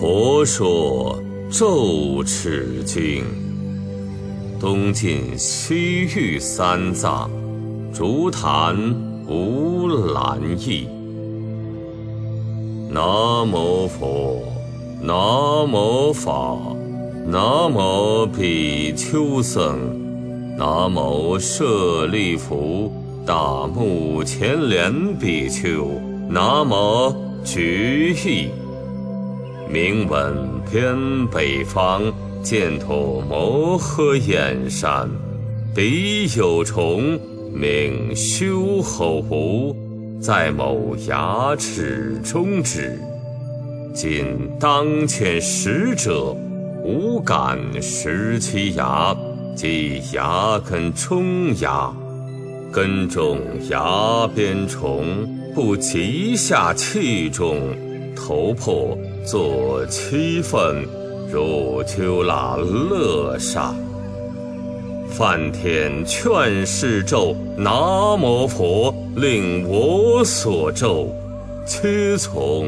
佛说咒持经，东晋西域三藏，竹坛无兰意。南无佛，南无法，南无比丘僧，南无舍利弗，大目犍连比丘，南无觉意。名闻偏北方，见土摩诃衍山，彼有虫，名修吼狐，在某牙齿中止。今当遣使者，无敢食其牙，即牙根冲牙，根中牙边虫，不及下气中，头破。作七分，入秋腊乐煞。梵天劝世咒，南无佛，令我所咒，屈从。